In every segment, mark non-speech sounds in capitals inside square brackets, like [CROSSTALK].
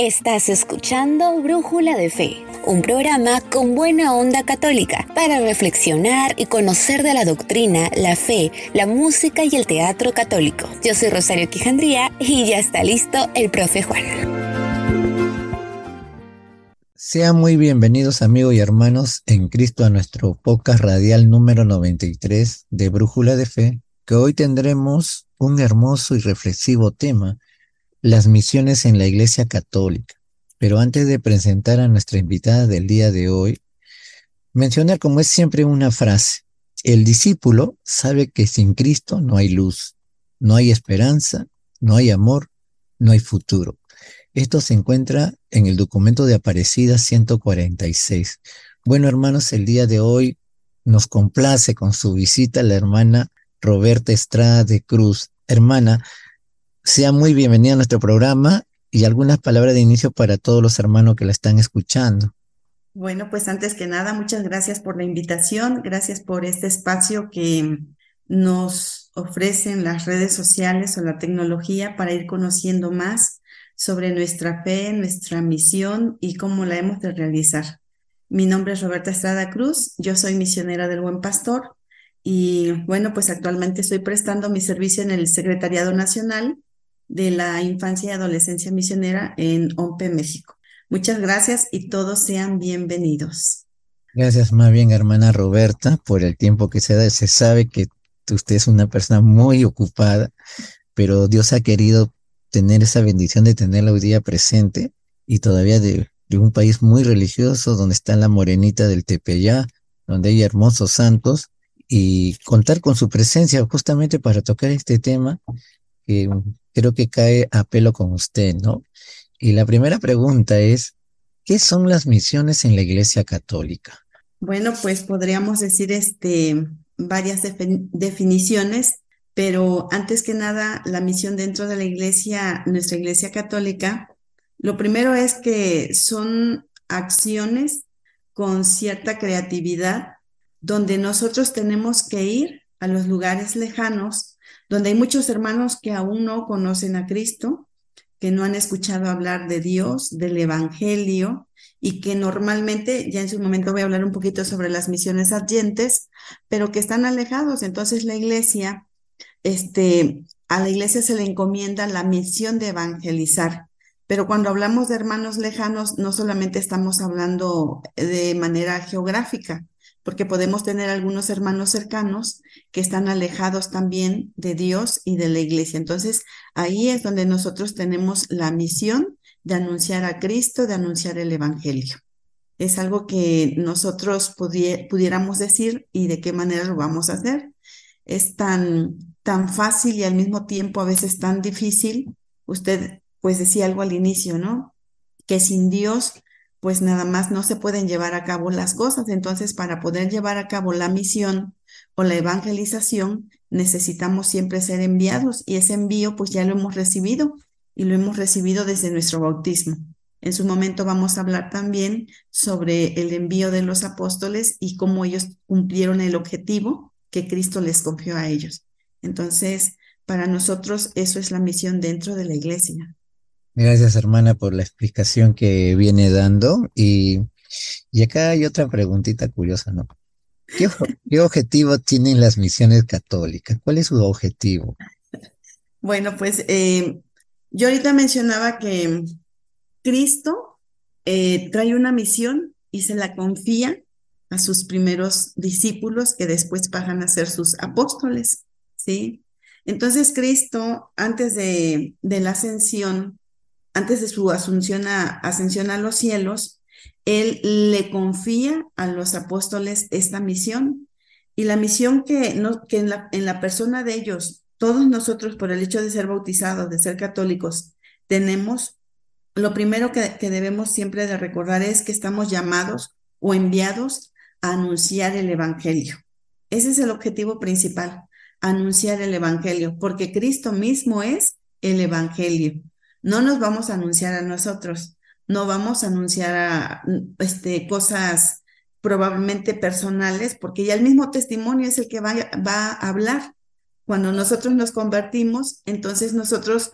Estás escuchando Brújula de Fe, un programa con buena onda católica para reflexionar y conocer de la doctrina, la fe, la música y el teatro católico. Yo soy Rosario Quijandría y ya está listo el profe Juan. Sean muy bienvenidos amigos y hermanos en Cristo a nuestro podcast radial número 93 de Brújula de Fe, que hoy tendremos un hermoso y reflexivo tema las misiones en la Iglesia Católica. Pero antes de presentar a nuestra invitada del día de hoy, mencionar como es siempre una frase. El discípulo sabe que sin Cristo no hay luz, no hay esperanza, no hay amor, no hay futuro. Esto se encuentra en el documento de Aparecida 146. Bueno, hermanos, el día de hoy nos complace con su visita la hermana Roberta Estrada de Cruz. Hermana, sea muy bienvenida a nuestro programa y algunas palabras de inicio para todos los hermanos que la están escuchando. Bueno, pues antes que nada, muchas gracias por la invitación, gracias por este espacio que nos ofrecen las redes sociales o la tecnología para ir conociendo más sobre nuestra fe, nuestra misión y cómo la hemos de realizar. Mi nombre es Roberta Estrada Cruz, yo soy misionera del Buen Pastor y bueno, pues actualmente estoy prestando mi servicio en el Secretariado Nacional de la Infancia y Adolescencia Misionera en OMPE, México. Muchas gracias y todos sean bienvenidos. Gracias más bien, hermana Roberta, por el tiempo que se da. Se sabe que usted es una persona muy ocupada, pero Dios ha querido tener esa bendición de tenerla hoy día presente y todavía de, un país muy religioso donde está la morenita del Tepeyá, donde hay hermosos santos y contar con su presencia justamente para tocar este tema que creo que cae a pelo con usted, ¿no? Y la primera pregunta es, ¿qué son las misiones en la Iglesia Católica? Bueno, pues podríamos decir este, varias definiciones, pero antes que nada, la misión dentro de la Iglesia, nuestra Iglesia Católica, lo primero es que son acciones con cierta creatividad donde nosotros tenemos que ir a los lugares lejanos donde hay muchos hermanos que aún no conocen a Cristo, que no han escuchado hablar de Dios, del Evangelio, y que normalmente, ya en su momento voy a hablar un poquito sobre las misiones adyentes, pero que están alejados. Entonces la iglesia, este, a la iglesia se le encomienda la misión de evangelizar. Pero cuando hablamos de hermanos lejanos, no solamente estamos hablando de manera geográfica, porque podemos tener algunos hermanos cercanos que están alejados también de Dios y de la iglesia. Entonces, ahí es donde nosotros tenemos la misión de anunciar a Cristo, de anunciar el Evangelio. Es algo que nosotros pudiéramos decir y de qué manera lo vamos a hacer. Es tan, tan fácil y al mismo tiempo a veces tan difícil. Usted pues decía algo al inicio, ¿no? Que sin Dios pues nada más no se pueden llevar a cabo las cosas. Entonces, para poder llevar a cabo la misión o la evangelización, necesitamos siempre ser enviados y ese envío pues ya lo hemos recibido y lo hemos recibido desde nuestro bautismo. En su momento vamos a hablar también sobre el envío de los apóstoles y cómo ellos cumplieron el objetivo que Cristo les confió a ellos. Entonces, para nosotros eso es la misión dentro de la iglesia. Gracias, hermana, por la explicación que viene dando. Y, y acá hay otra preguntita curiosa, ¿no? ¿Qué, ¿Qué, objetivo tienen las misiones católicas? ¿Cuál es su objetivo? Bueno, pues eh, yo ahorita mencionaba que Cristo eh, trae una misión y se la confía a sus primeros discípulos que después pasan a ser sus apóstoles, ¿sí? Entonces Cristo, antes de, de la ascensión, antes de su asunción a, ascensión a los cielos, él le confía a los apóstoles esta misión. Y la misión que, en, la, persona de ellos, todos nosotros por el hecho de ser bautizados, de ser católicos, tenemos, lo primero que, debemos siempre recordar es que estamos llamados o enviados a anunciar el Evangelio. Ese es el objetivo principal, anunciar el Evangelio, porque Cristo mismo es el Evangelio. No nos vamos a anunciar a nosotros, no vamos a anunciar a, este, cosas probablemente personales, porque ya el mismo testimonio es el que va, va a hablar. Cuando nosotros nos convertimos, entonces nosotros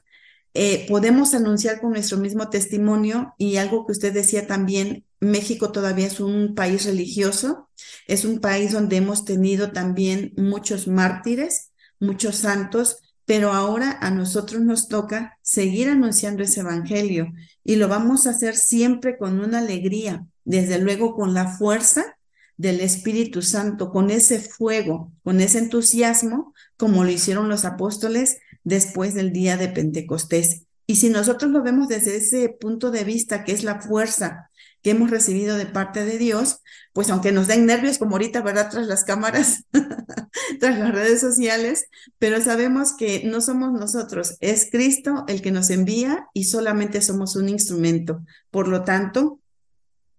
eh, podemos anunciar con nuestro mismo testimonio y algo que usted decía también, México todavía es un país religioso, es un país donde hemos tenido también muchos mártires, muchos santos, pero ahora a nosotros nos toca seguir anunciando ese evangelio y lo vamos a hacer siempre con una alegría, desde luego con la fuerza del Espíritu Santo, con ese fuego, con ese entusiasmo, como lo hicieron los apóstoles después del día de Pentecostés. Y si nosotros lo vemos desde ese punto de vista, que es la fuerza que hemos recibido de parte de Dios, pues aunque nos den nervios como ahorita, ¿verdad? Tras las cámaras, [LAUGHS] tras las redes sociales, pero sabemos que no somos nosotros, es Cristo el que nos envía y solamente somos un instrumento. Por lo tanto,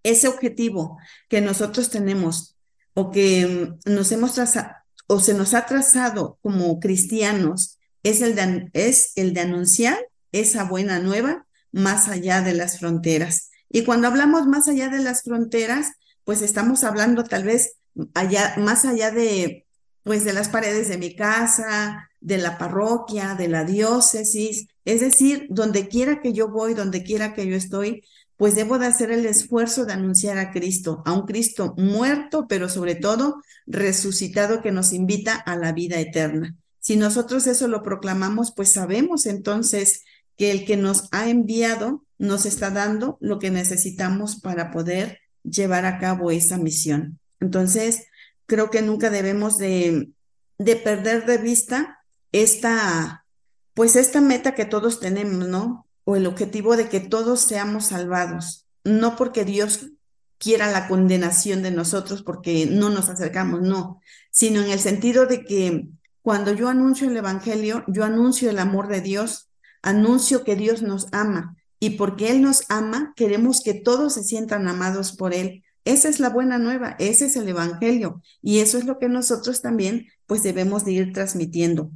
ese objetivo que nosotros tenemos o que mm, nos hemos trazado o se nos ha trazado como cristianos es el de, es el de anunciar esa buena nueva más allá de las fronteras. Y cuando hablamos más allá de las fronteras, pues estamos hablando tal vez allá, más allá de, pues de las paredes de mi casa, de la parroquia, de la diócesis, es decir, donde quiera que yo voy, donde quiera que yo estoy, pues debo de hacer el esfuerzo de anunciar a Cristo, a un Cristo muerto, pero sobre todo resucitado que nos invita a la vida eterna. Si nosotros eso lo proclamamos, pues sabemos entonces que el que nos ha enviado nos está dando lo que necesitamos para poder llevar a cabo esa misión. Entonces, creo que nunca debemos de, de perder de vista esta, pues esta meta que todos tenemos, ¿no? O el objetivo de que todos seamos salvados, no porque Dios quiera la condenación de nosotros porque no nos acercamos, no, sino en el sentido de que cuando yo anuncio el Evangelio, yo anuncio el amor de Dios, anuncio que Dios nos ama y porque Él nos ama, queremos que todos se sientan amados por Él. Esa es la buena nueva, ese es el Evangelio y eso es lo que nosotros también pues debemos de ir transmitiendo.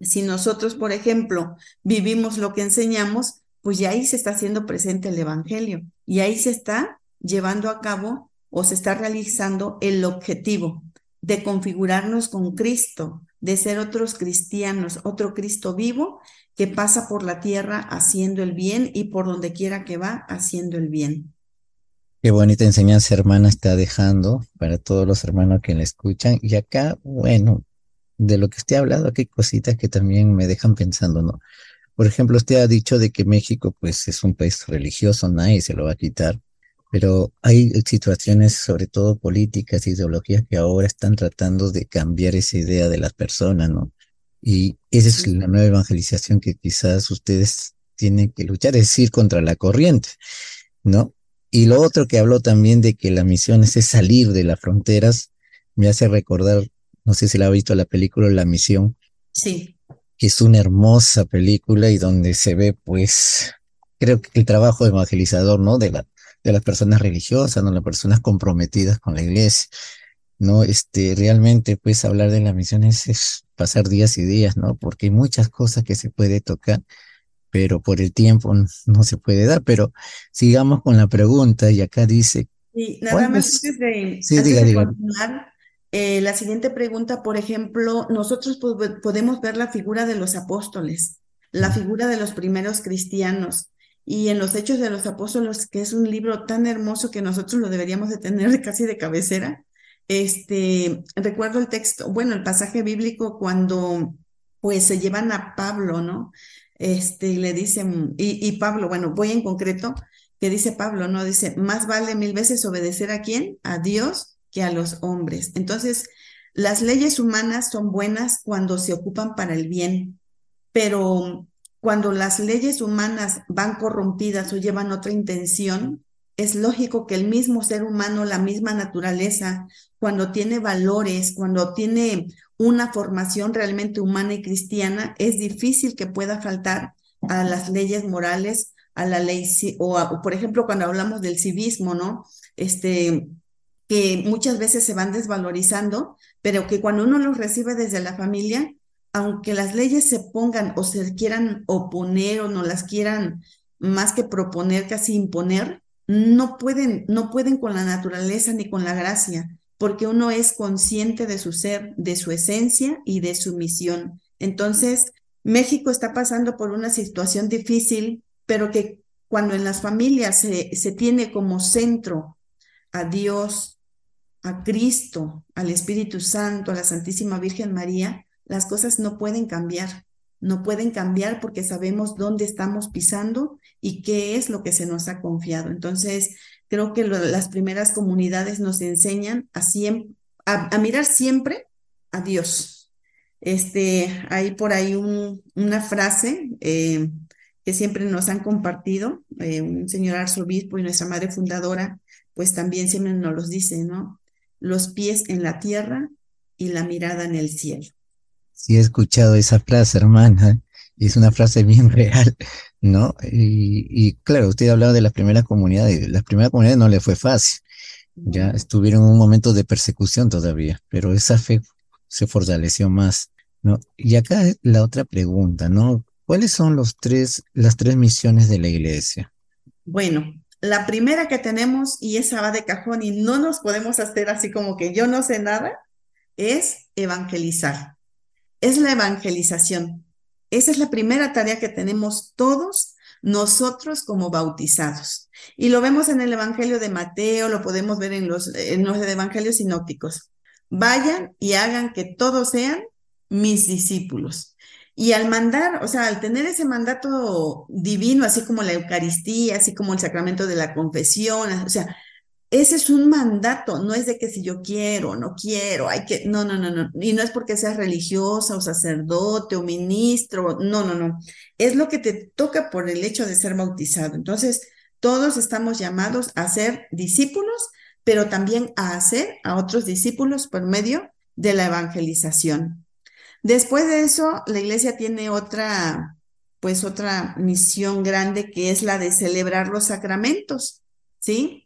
Si nosotros, por ejemplo, vivimos lo que enseñamos, pues ya ahí se está haciendo presente el Evangelio y ahí se está llevando a cabo o se está realizando el objetivo de configurarnos con Cristo, de ser otros cristianos, otro Cristo vivo que pasa por la tierra haciendo el bien y por donde quiera que va haciendo el bien. Qué bonita enseñanza, hermana, está dejando para todos los hermanos que la escuchan. Y acá, bueno, de lo que usted ha hablado, aquí hay cositas que también me dejan pensando, ¿no? Por ejemplo, usted ha dicho de que México, pues, es un país religioso, nadie se lo va a quitar, pero hay situaciones, sobre todo políticas, ideologías, que ahora están tratando de cambiar esa idea de las personas, ¿no? Y esa es la nueva evangelización que quizás ustedes tienen que luchar, es decir, contra la corriente, ¿no? Y lo otro que habló también de que la misión es, salir de las fronteras, me hace recordar, no sé si la ha visto la película La Misión. Sí. Que es una hermosa película y donde se ve, pues, creo que el trabajo evangelizador, ¿no? De, la, de las personas religiosas, ¿no? Las personas comprometidas con la iglesia. ¿no? Este, realmente, pues, hablar de la misión es, pasar días y días, ¿no? Porque hay muchas cosas que se puede tocar, pero por el tiempo no se puede dar. Pero sigamos con la pregunta, y acá dice. Sí, nada más antes de, sí, continuar, eh, la siguiente pregunta, por ejemplo, nosotros podemos ver la figura de los apóstoles, la figura de los primeros cristianos. Y en los Hechos de los Apóstoles, que es un libro tan hermoso que nosotros lo deberíamos de tener [LAUGHS] casi de cabecera, este, recuerdo el texto, bueno, el pasaje bíblico cuando pues se llevan a Pablo, ¿no? Este, le dicen, y, y Pablo, bueno, voy en concreto, que dice Pablo, ¿no? Dice, más vale mil veces obedecer a quién? A Dios que a los hombres. Entonces, las leyes humanas son buenas cuando se ocupan para el bien, pero cuando las leyes humanas van corrompidas o llevan otra intención, es lógico que el mismo ser humano, la misma naturaleza, cuando tiene valores, cuando tiene una formación realmente humana y cristiana, es difícil que pueda faltar a las leyes morales, a la ley, o, por ejemplo, cuando hablamos del civismo, ¿no? Este, que muchas veces se van desvalorizando, pero que cuando uno los recibe desde la familia, aunque las leyes se pongan o se quieran oponer o no las quieran más que proponer, casi imponer, no pueden, no pueden con la naturaleza ni con la gracia, porque uno es consciente de su ser, de su esencia y de su misión. Entonces, México está pasando por una situación difícil, pero que cuando en las familias se, se tiene como centro a Dios, a Cristo, al Espíritu Santo, a la Santísima Virgen María, las cosas no pueden cambiar. No pueden cambiar porque sabemos dónde estamos pisando y qué es lo que se nos ha confiado. Entonces, creo que las primeras comunidades nos enseñan a, mirar siempre a Dios. Este, hay por ahí una frase eh, que siempre nos han compartido, eh, un señor arzobispo y nuestra madre fundadora, pues también siempre nos los dice, ¿no? Los pies en la tierra y la mirada en el cielo. Sí, he escuchado esa frase, hermana, es una frase bien [LAUGHS] real, ¿no? Y, claro, usted hablaba de la primera comunidad, y la primera comunidad no le fue fácil, ya estuvieron en un momento de persecución todavía, pero esa fe se fortaleció más, ¿no? Y acá la otra pregunta, ¿no? ¿Cuáles son los tres, las tres misiones de la iglesia? Bueno, la primera que tenemos, y esa va de cajón y no nos podemos hacer así como que yo no sé nada, es evangelizar es la evangelización. Esa es la primera tarea que tenemos todos nosotros como bautizados. Y lo vemos en el Evangelio de Mateo, lo podemos ver en los, en los evangelios sinópticos. Vayan y hagan que todos sean mis discípulos. Y al mandar, o sea, al tener ese mandato divino, así como la Eucaristía, así como el sacramento de la confesión, o sea, ese es un mandato, no es de que si yo quiero, no quiero, hay que, no, no, no, no, y no es porque seas religiosa o sacerdote o ministro, no, no, no, es lo que te toca por el hecho de ser bautizado. Entonces, todos estamos llamados a ser discípulos, pero también a hacer a otros discípulos por medio de la evangelización. Después de eso, la iglesia tiene otra, pues otra misión grande que es la de celebrar los sacramentos, ¿sí?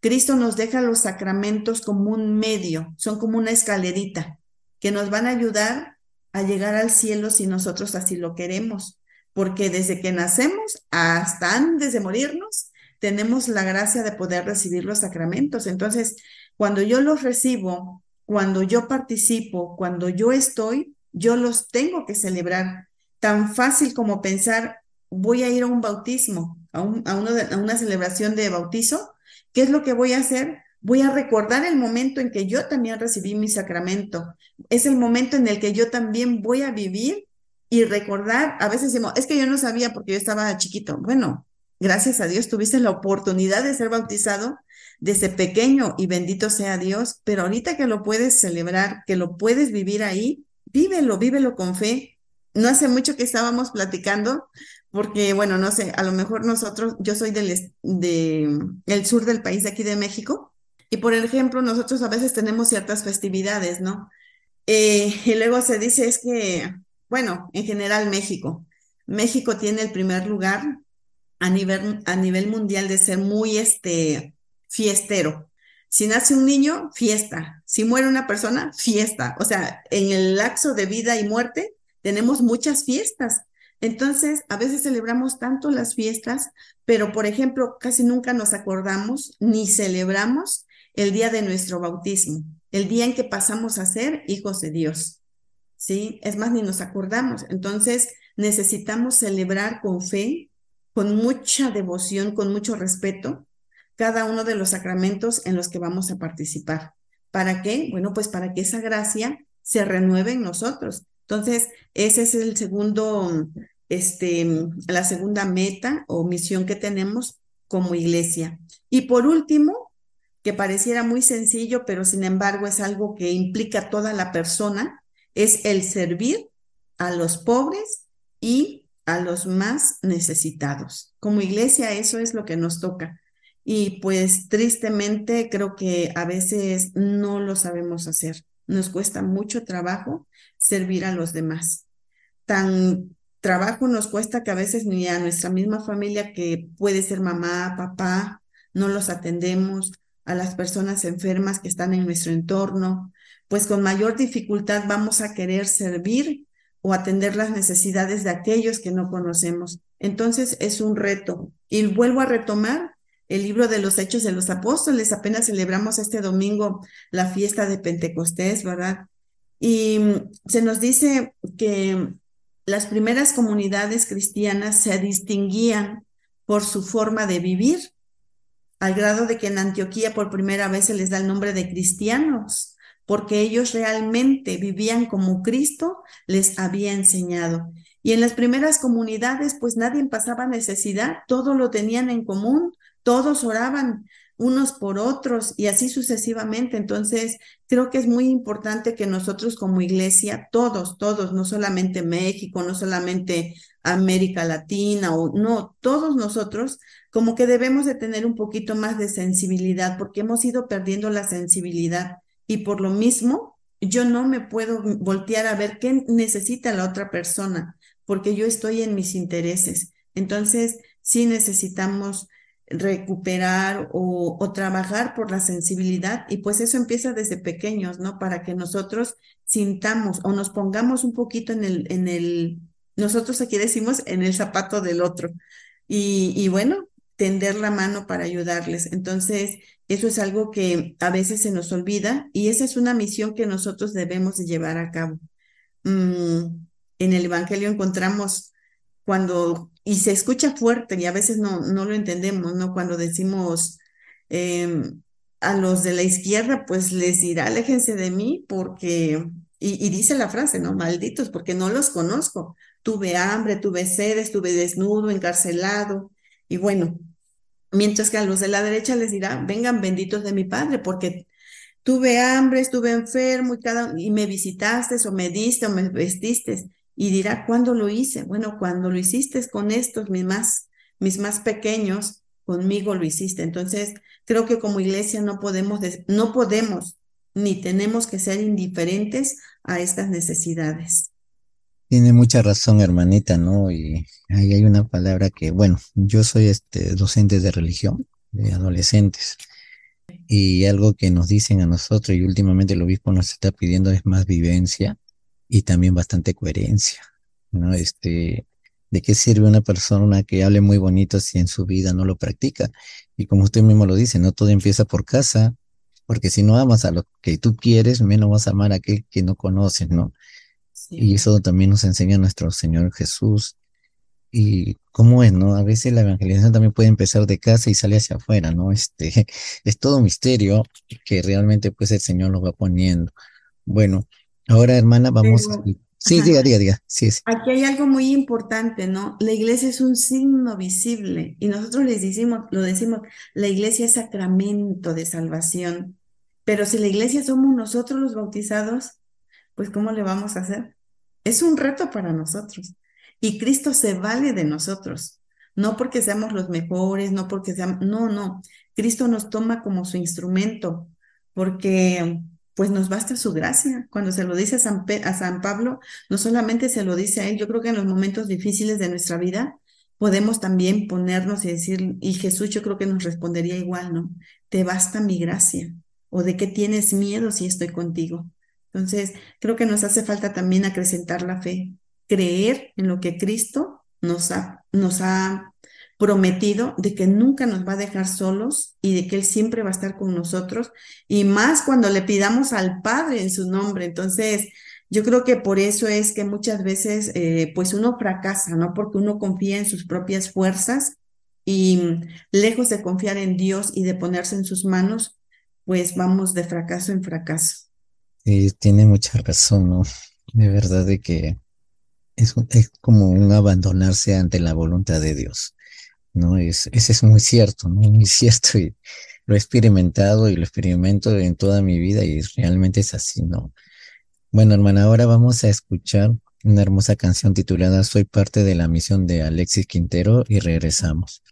Cristo nos deja los sacramentos como un medio, son como una escalerita que nos van a ayudar a llegar al cielo si nosotros así lo queremos, porque desde que nacemos hasta antes de morirnos, tenemos la gracia de poder recibir los sacramentos. Entonces, cuando yo los recibo, cuando yo participo, cuando yo estoy, yo los tengo que celebrar. Tan fácil como pensar, voy a ir a un bautismo, a, a una celebración de bautizo, ¿Qué es lo que voy a hacer? Voy a recordar el momento en que yo también recibí mi sacramento. Es el momento en el que yo también voy a vivir y recordar. A veces decimos, es que yo no sabía porque yo estaba chiquito. Bueno, gracias a Dios tuviste la oportunidad de ser bautizado desde pequeño y bendito sea Dios, pero ahorita que lo puedes celebrar, que lo puedes vivir ahí, vívelo, vívelo con fe. No hace mucho que estábamos platicando porque bueno, no sé, a lo mejor nosotros, yo soy del de, el sur del país, de aquí de México, y por ejemplo, nosotros a veces tenemos ciertas festividades, ¿no? Eh, y luego se dice es que, bueno, en general México, México tiene el primer lugar a nivel, a nivel mundial de ser muy este, fiestero. Si nace un niño, fiesta. Si muere una persona, fiesta. O sea, en el lapso de vida y muerte tenemos muchas fiestas. Entonces, a veces celebramos tanto las fiestas, pero por ejemplo, casi nunca nos acordamos ni celebramos el día de nuestro bautismo, el día en que pasamos a ser hijos de Dios. ¿Sí? Es más, ni nos acordamos. Entonces, necesitamos celebrar con fe, con mucha devoción, con mucho respeto, cada uno de los sacramentos en los que vamos a participar. ¿Para qué? Bueno, pues para que esa gracia se renueve en nosotros. Entonces, ese es el segundo este, la segunda meta o misión que tenemos como iglesia. Y por último, que pareciera muy sencillo, pero sin embargo es algo que implica toda la persona, es el servir a los pobres y a los más necesitados. Como iglesia eso es lo que nos toca. Y pues tristemente creo que a veces no lo sabemos hacer. Nos cuesta mucho trabajo servir a los demás. Tan trabajo nos cuesta que a veces ni a nuestra misma familia, que puede ser mamá, papá, no los atendemos, a las personas enfermas que están en nuestro entorno, pues con mayor dificultad vamos a querer servir o atender las necesidades de aquellos que no conocemos. Entonces es un reto. Y vuelvo a retomar el libro de los Hechos de los Apóstoles. Apenas celebramos este domingo la fiesta de Pentecostés, ¿verdad? Y se nos dice que las primeras comunidades cristianas se distinguían por su forma de vivir, al grado de que en Antioquía por primera vez se les da el nombre de cristianos, porque ellos realmente vivían como Cristo les había enseñado. Y en las primeras comunidades, pues nadie pasaba necesidad, todo lo tenían en común, todos oraban unos por otros y así sucesivamente. Entonces, creo que es muy importante que nosotros como iglesia, todos, todos, no solamente México, no solamente América Latina o no, todos nosotros, como que debemos de tener un poquito más de sensibilidad porque hemos ido perdiendo la sensibilidad y por lo mismo yo no me puedo voltear a ver qué necesita la otra persona porque yo estoy en mis intereses. Entonces, sí necesitamos recuperar o, trabajar por la sensibilidad y pues eso empieza desde pequeños, ¿no? Para que nosotros sintamos o nos pongamos un poquito en el, en el, nosotros aquí decimos en el zapato del otro y, bueno, tender la mano para ayudarles. Entonces, eso es algo que a veces se nos olvida y esa es una misión que nosotros debemos de llevar a cabo. Mm, en el Evangelio encontramos cuando, y se escucha fuerte y a veces no, no lo entendemos, ¿no? Cuando decimos em, a los de la izquierda, pues les dirá, aléjense de mí porque, y, dice la frase, ¿no? Malditos, porque no los conozco. Tuve hambre, tuve sed, estuve desnudo, encarcelado, y bueno, mientras que a los de la derecha les dirá, vengan benditos de mi Padre, porque tuve hambre, estuve enfermo y, cada, y me visitaste o me diste o me vestiste y dirá, ¿cuándo lo hice? Bueno, cuando lo hiciste con estos, mis más, mis más pequeños, conmigo lo hiciste. Entonces, creo que como iglesia no podemos, no podemos ni tenemos que ser indiferentes a estas necesidades. Tiene mucha razón, hermanita, ¿no? Y ahí hay una palabra que, bueno, yo soy este docente de religión de adolescentes y algo que nos dicen a nosotros y últimamente el obispo nos está pidiendo es más vivencia y también bastante coherencia, ¿no? Este, ¿de qué sirve una persona que hable muy bonito si en su vida no lo practica? Y como usted mismo lo dice, no todo empieza por casa, porque si no amas a lo que tú quieres, menos vas a amar a aquel que no conoces, ¿no? Y eso también nos enseña nuestro Señor Jesús. Y cómo es, ¿no? A veces la evangelización también puede empezar de casa y sale hacia afuera, ¿no? Este, [LAUGHS] es todo un misterio que realmente pues el Señor nos va poniendo. Bueno, Ahora, hermana, vamos a... Sí, diga, diga, diga. Sí, Aquí hay algo muy importante, ¿no? La iglesia es un signo visible y nosotros les decimos, lo decimos, la iglesia es sacramento de salvación. Pero si la iglesia somos nosotros los bautizados, pues ¿cómo le vamos a hacer? Es un reto para nosotros. Y Cristo se vale de nosotros. No porque seamos los mejores, no porque seamos, no, no. Cristo nos toma como su instrumento, porque pues nos basta su gracia. Cuando se lo dice a San, Pablo, no solamente se lo dice a él, yo creo que en los momentos difíciles de nuestra vida podemos también ponernos y decir, y Jesús yo creo que nos respondería igual, ¿no? Te basta mi gracia. ¿O de qué tienes miedo si estoy contigo? Entonces, creo que nos hace falta también acrecentar la fe, creer en lo que Cristo nos ha, nos ha prometido de que nunca nos va a dejar solos y de que Él siempre va a estar con nosotros, y más cuando le pidamos al Padre en su nombre. Entonces, yo creo que por eso es que muchas veces, eh, pues uno fracasa, ¿no? Porque uno confía en sus propias fuerzas y lejos de confiar en Dios y de ponerse en sus manos, pues vamos de fracaso en fracaso. Sí, tiene mucha razón, ¿no? De verdad de que es, es como un abandonarse ante la voluntad de Dios. ¿No? Es, ese es muy cierto. Muy [LAUGHS] cierto y lo he experimentado y lo experimento en toda mi vida y realmente es así, ¿no? Bueno, hermana, ahora vamos a escuchar una hermosa canción titulada Soy parte de la misión de Alexis Quintero y regresamos.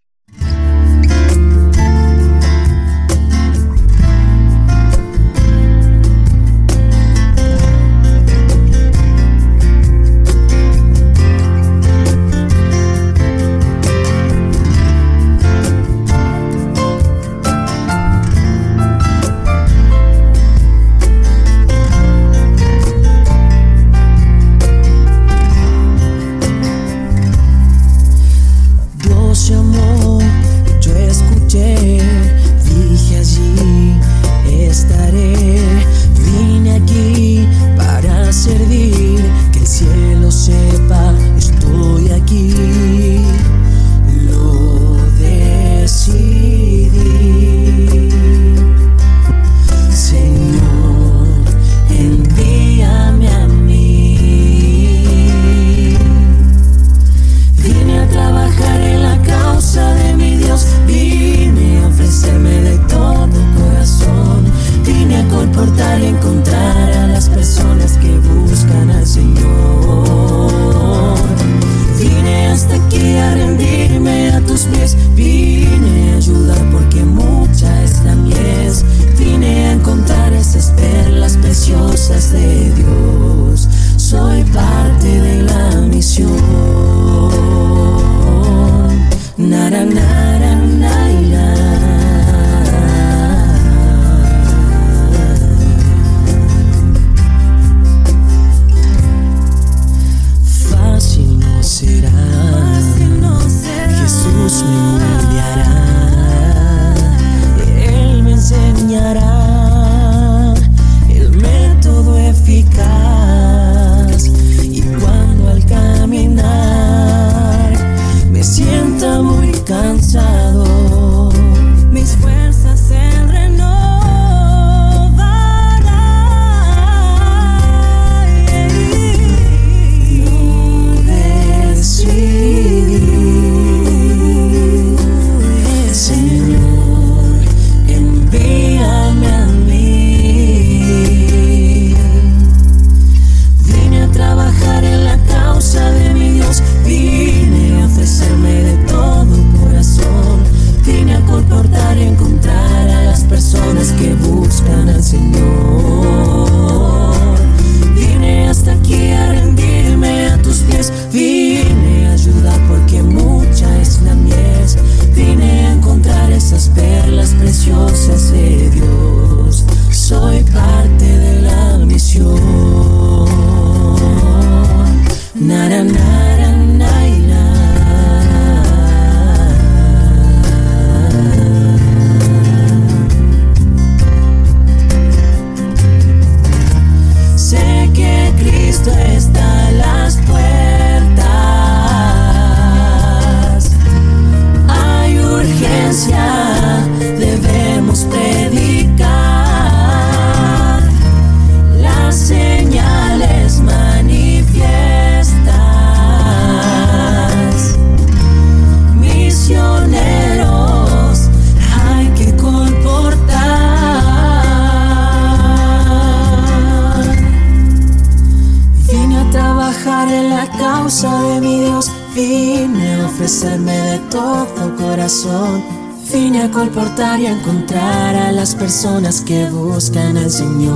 Buscan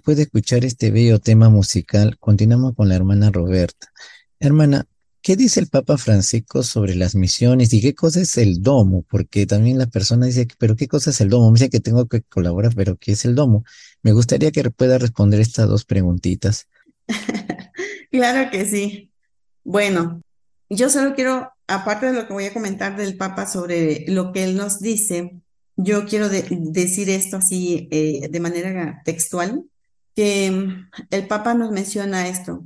después de escuchar este bello tema musical, continuamos con la hermana Roberta. Hermana, ¿qué dice el Papa Francisco sobre las misiones y qué cosa es el domo? Porque también la persona dice, pero ¿qué cosa es el domo? Me dice que tengo que colaborar, pero ¿qué es el domo? Me gustaría que pueda responder estas dos preguntitas. [LAUGHS] claro que sí. Bueno, yo solo quiero, aparte de lo que voy a comentar del Papa sobre lo que él nos dice, yo quiero decir esto así eh, de manera textual, que mm, el Papa nos menciona esto.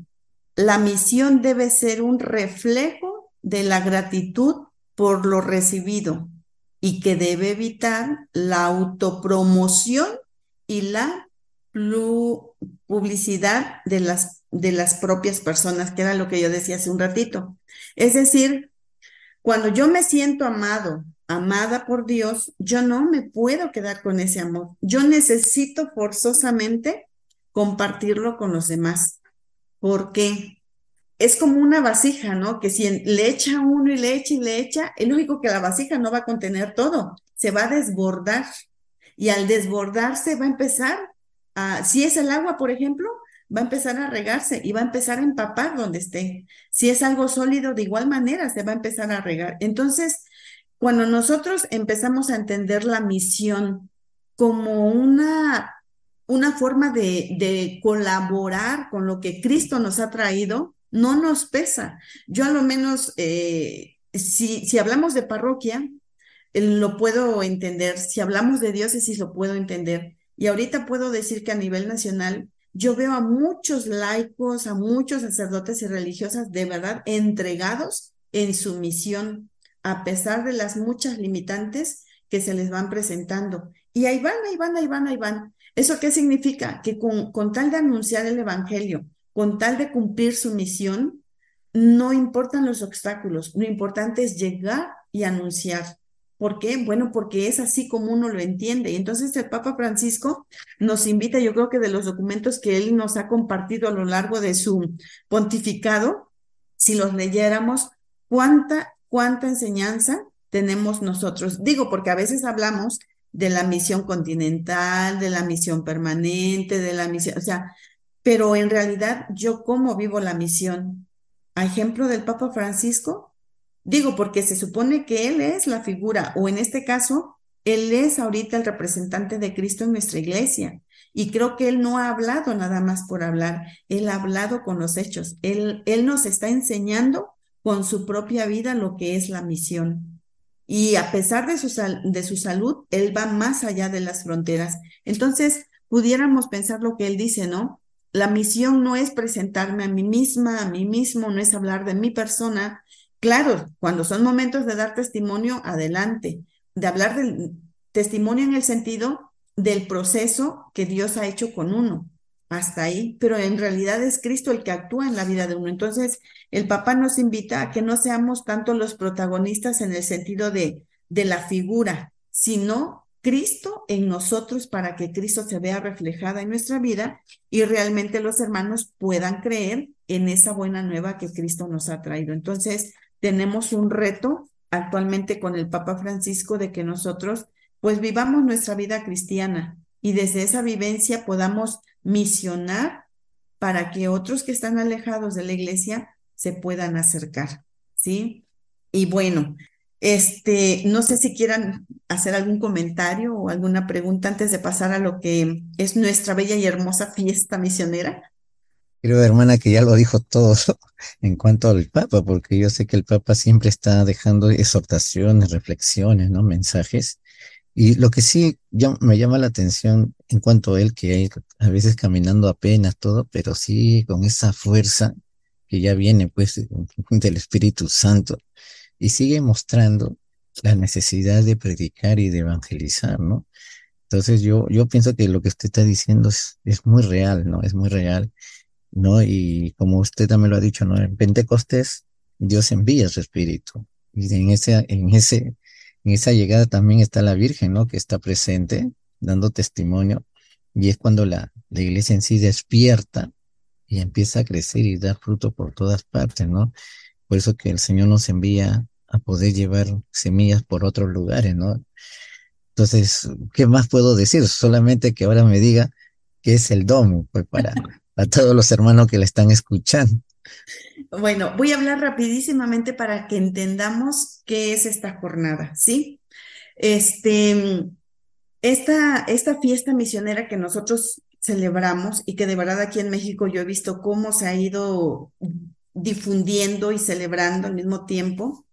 La misión debe ser un reflejo de la gratitud por lo recibido y que debe evitar la autopromoción y la publicidad de las, de las propias personas, que era lo que yo decía hace un ratito. Es decir, cuando yo me siento amado, amada por Dios, yo no me puedo quedar con ese amor. Yo necesito forzosamente compartirlo con los demás. Porque es como una vasija, ¿no? Que si le echa uno y le echa y le echa, es lógico que la vasija no va a contener todo, se va a desbordar. Y al desbordarse va a empezar a, si es el agua, por ejemplo, va a empezar a regarse y va a empezar a empapar donde esté. Si es algo sólido, de igual manera se va a empezar a regar. Entonces, cuando nosotros empezamos a entender la misión como una, una forma de, colaborar con lo que Cristo nos ha traído, no nos pesa. Yo a lo menos, eh, si, si hablamos de parroquia, lo puedo entender. Si hablamos de diócesis, lo puedo entender. Y ahorita puedo decir que a nivel nacional, yo veo a muchos laicos, a muchos sacerdotes y religiosas de verdad entregados en su misión, a pesar de las muchas limitantes que se les van presentando. Y ahí van, ahí van, ahí van, ahí van. ¿Eso qué significa? Que con, con tal de anunciar el Evangelio, con tal de cumplir su misión, no importan los obstáculos, lo importante es llegar y anunciar. ¿Por qué? Bueno, porque es así como uno lo entiende. Y entonces el Papa Francisco nos invita, yo creo que de los documentos que él nos ha compartido a lo largo de su pontificado, si los leyéramos, cuánta, cuánta enseñanza tenemos nosotros. Digo, porque a veces hablamos de la misión continental, de la misión permanente, de la misión, o sea, pero en realidad yo cómo vivo la misión. A ejemplo del Papa Francisco, digo porque se supone que él es la figura, o en este caso, él es ahorita el representante de Cristo en nuestra iglesia. Y creo que él no ha hablado nada más por hablar, él ha hablado con los hechos, él, él nos está enseñando con su propia vida lo que es la misión. Y a pesar de su, de su salud, él va más allá de las fronteras. Entonces, pudiéramos pensar lo que él dice, ¿no? La misión no es presentarme a mí misma, a mí mismo, no es hablar de mi persona. Claro, cuando son momentos de dar testimonio, adelante. De hablar del testimonio en el sentido del proceso que Dios ha hecho con uno. Hasta ahí, pero en realidad es Cristo el que actúa en la vida de uno. Entonces, el papá nos invita a que no seamos tanto los protagonistas en el sentido de, de la figura, sino Cristo en nosotros para que Cristo se vea reflejada en nuestra vida y realmente los hermanos puedan creer en esa buena nueva que Cristo nos ha traído. Entonces, tenemos un reto actualmente con el Papa Francisco de que nosotros pues vivamos nuestra vida cristiana y desde esa vivencia podamos misionar para que otros que están alejados de la iglesia se puedan acercar, ¿sí? Y bueno, este, no sé si quieran hacer algún comentario o alguna pregunta antes de pasar a lo que es nuestra bella y hermosa fiesta misionera. Creo, hermana, que ya lo dijo todo [LAUGHS] en cuanto al Papa, porque yo sé que el Papa siempre está dejando exhortaciones, reflexiones, ¿no? Mensajes. Y lo que sí me llama la atención en cuanto a él, que hay a veces caminando apenas todo, pero sí con esa fuerza que ya viene pues [LAUGHS] del Espíritu Santo y sigue mostrando la necesidad de predicar y de evangelizar, ¿no? Entonces yo, yo pienso que lo que usted está diciendo es, es muy real, ¿no? Es muy real, ¿no? Y como usted también lo ha dicho, ¿no? En Pentecostés Dios envía su espíritu. Y en ese, en ese, en esa llegada también está la Virgen, ¿no? Que está presente, dando testimonio. Y es cuando la, iglesia en sí despierta y empieza a crecer y dar fruto por todas partes, ¿no? Por eso que el Señor nos envía a poder llevar semillas por otros lugares, ¿no? Entonces, ¿qué más puedo decir? Solamente que ahora me diga qué es el domo, pues para, para todos los hermanos que le están escuchando. Bueno, voy a hablar rapidísimamente para que entendamos qué es esta jornada, ¿sí? Este, esta, esta fiesta misionera que nosotros celebramos y que de verdad aquí en México yo he visto cómo se ha ido difundiendo y celebrando al mismo tiempo.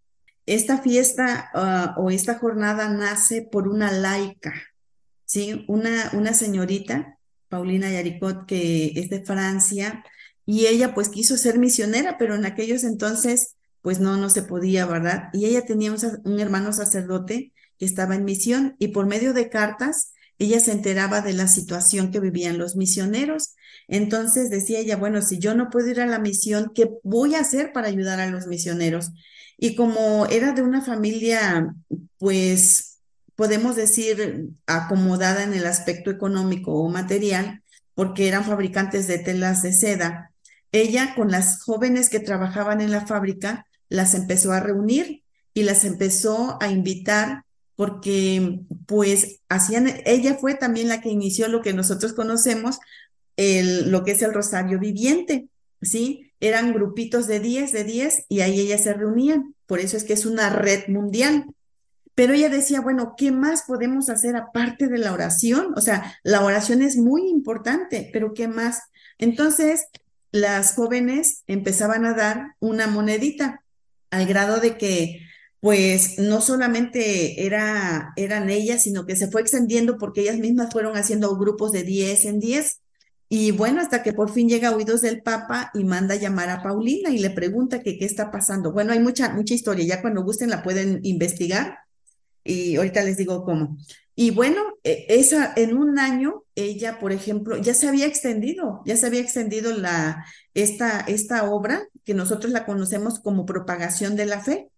Esta fiesta ah, o esta jornada nace por una laica, ¿sí? Una, una señorita, Paulina Yaricot, que es de Francia, y ella pues quiso ser misionera, pero en aquellos entonces pues no, no se podía, ¿verdad? Y ella tenía un hermano sacerdote que estaba en misión y por medio de cartas ella se enteraba de la situación que vivían los misioneros. Entonces decía ella, bueno, si yo no puedo ir a la misión, ¿qué voy a hacer para ayudar a los misioneros? Y como era de una familia, pues podemos decir, acomodada en el aspecto económico o material, porque eran fabricantes de telas de seda, ella con las jóvenes que trabajaban en la fábrica, las empezó a reunir y las empezó a invitar porque pues hacían, ella fue también la que inició lo que nosotros conocemos, el, lo que es el Rosario Viviente, ¿sí? Eran grupitos de 10, de 10, y ahí ellas se reunían, por eso es que es una red mundial. Pero ella decía, bueno, ¿qué más podemos hacer aparte de la oración? O sea, la oración es muy importante, pero ¿qué más? Entonces, las jóvenes empezaban a dar una monedita, al grado de que pues no solamente era, eran ellas, sino que se fue extendiendo porque ellas mismas fueron haciendo grupos de 10 en 10. Y bueno, hasta que por fin llega a oídos del Papa y manda llamar a Paulina y le pregunta qué está pasando. Bueno, hay mucha, mucha historia, ya cuando gusten la pueden investigar y ahorita les digo cómo. Y bueno, e, esa, en un año ella, por ejemplo, ya se había extendido, ya se había extendido la, esta, esta obra que nosotros la conocemos como propagación de la fe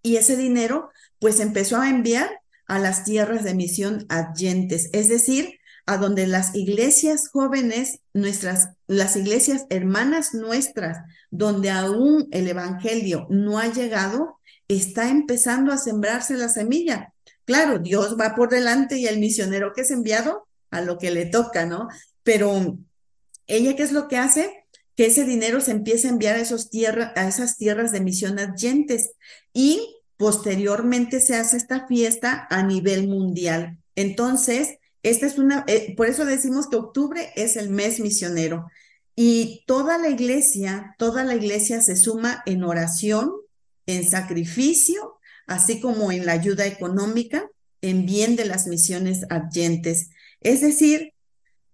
y ese dinero pues empezó a enviar a las tierras de misión adyentes, es decir, a donde las iglesias jóvenes, nuestras, las iglesias hermanas nuestras, donde aún el evangelio no ha llegado, está empezando a sembrarse la semilla. Claro, Dios va por delante y el misionero que es enviado a lo que le toca, ¿no? Pero ella, ¿qué es lo que hace? Que ese dinero se empiece a enviar a, esas tierras de misión adyentes y Posteriormente se hace esta fiesta a nivel mundial. Entonces, esta es una, eh, por eso decimos que octubre es el mes misionero. Y toda la iglesia, toda la iglesia se suma en oración, en sacrificio, así como en la ayuda económica, en bien de las misiones adyentes. Es decir,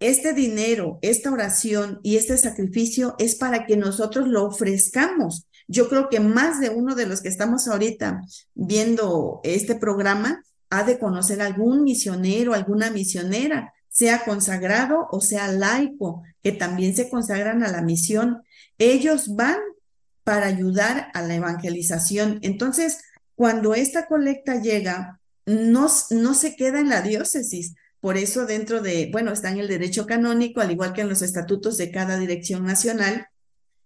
este dinero, esta oración y este sacrificio es para que nosotros lo ofrezcamos yo creo que más de uno de los que estamos ahorita viendo este programa ha de conocer algún misionero, alguna misionera, sea consagrado o sea laico, que también se consagran a la misión. Ellos van para ayudar a la evangelización. Entonces, cuando esta colecta llega, no, no se queda en la diócesis. Por eso dentro de, bueno, está en el derecho canónico, al igual que en los estatutos de cada dirección nacional,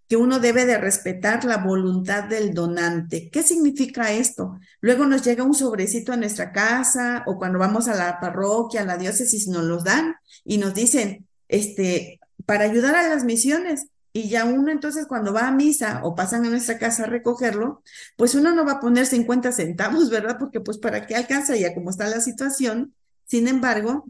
que uno debe de respetar la voluntad del donante. ¿Qué significa esto? Luego nos llega un sobrecito a nuestra casa o cuando vamos a la parroquia, a la diócesis, nos los dan y nos dicen, este, para ayudar a las misiones. Y ya uno entonces cuando va a misa o pasan a nuestra casa a recogerlo, pues uno no va a poner 50 centavos, ¿verdad? Porque pues para qué alcanza ya como está la situación. Sin embargo,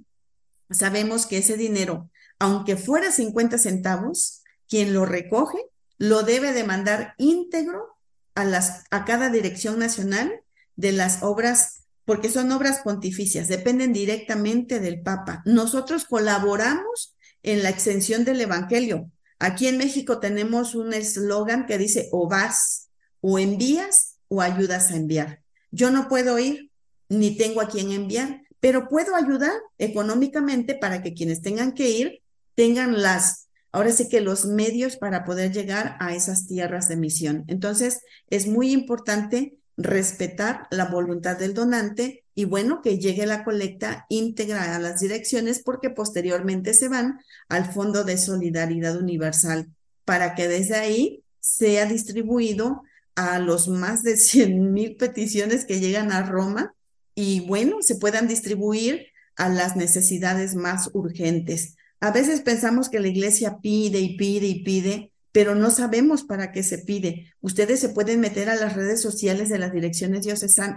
sabemos que ese dinero, aunque fuera 50 centavos, quien lo recoge lo debe de mandar íntegro a, las, a cada dirección nacional de las obras, porque son obras pontificias, dependen directamente del Papa. Nosotros colaboramos en la extensión del Evangelio. Aquí en México tenemos un eslogan que dice o vas, o envías, o ayudas a enviar. Yo no puedo ir, ni tengo a quien enviar, pero puedo ayudar económicamente para que quienes tengan que ir tengan las ahora sí que los medios para poder llegar a esas tierras de misión. Entonces, es muy importante respetar la voluntad del donante y bueno, que llegue la colecta íntegra a las direcciones porque posteriormente se van al Fondo de Solidaridad Universal para que desde ahí sea distribuido a los más de [LAUGHS] 100 mil peticiones que llegan a Roma y bueno, se puedan distribuir a las necesidades más urgentes. A veces pensamos que la iglesia pide y pide y pide, pero no sabemos para qué se pide. Ustedes se pueden meter a las redes sociales de las direcciones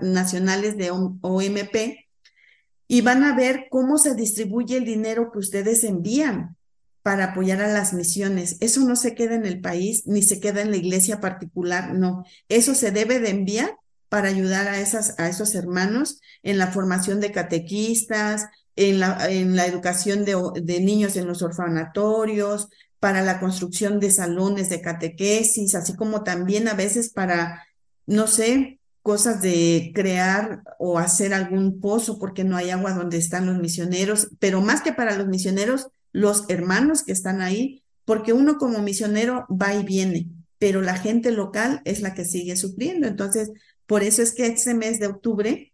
nacionales de OMP y van a ver cómo se distribuye el dinero que ustedes envían para apoyar a las misiones. Eso no se queda en el país ni se queda en la iglesia particular, no. Eso se debe de enviar para ayudar a, esas, a esos hermanos en la formación de catequistas, en la, en la educación de, de niños en los orfanatorios, para la construcción de salones de catequesis, así como también a veces para, no sé, cosas de crear o hacer algún pozo porque no hay agua donde están los misioneros, pero más que para los misioneros, los hermanos que están ahí, porque uno como misionero va y viene, pero la gente local es la que sigue sufriendo. Entonces, por eso es que este mes de octubre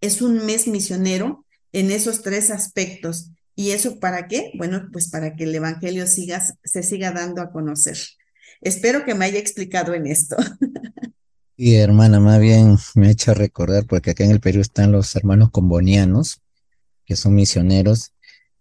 es un mes misionero en esos tres aspectos. ¿Y eso para qué? Bueno, pues para que el Evangelio siga, se siga dando a conocer. Espero que me haya explicado en esto. [LAUGHS] Y hermana, más bien me ha hecho recordar, porque acá en el Perú están los hermanos combonianos, que son misioneros,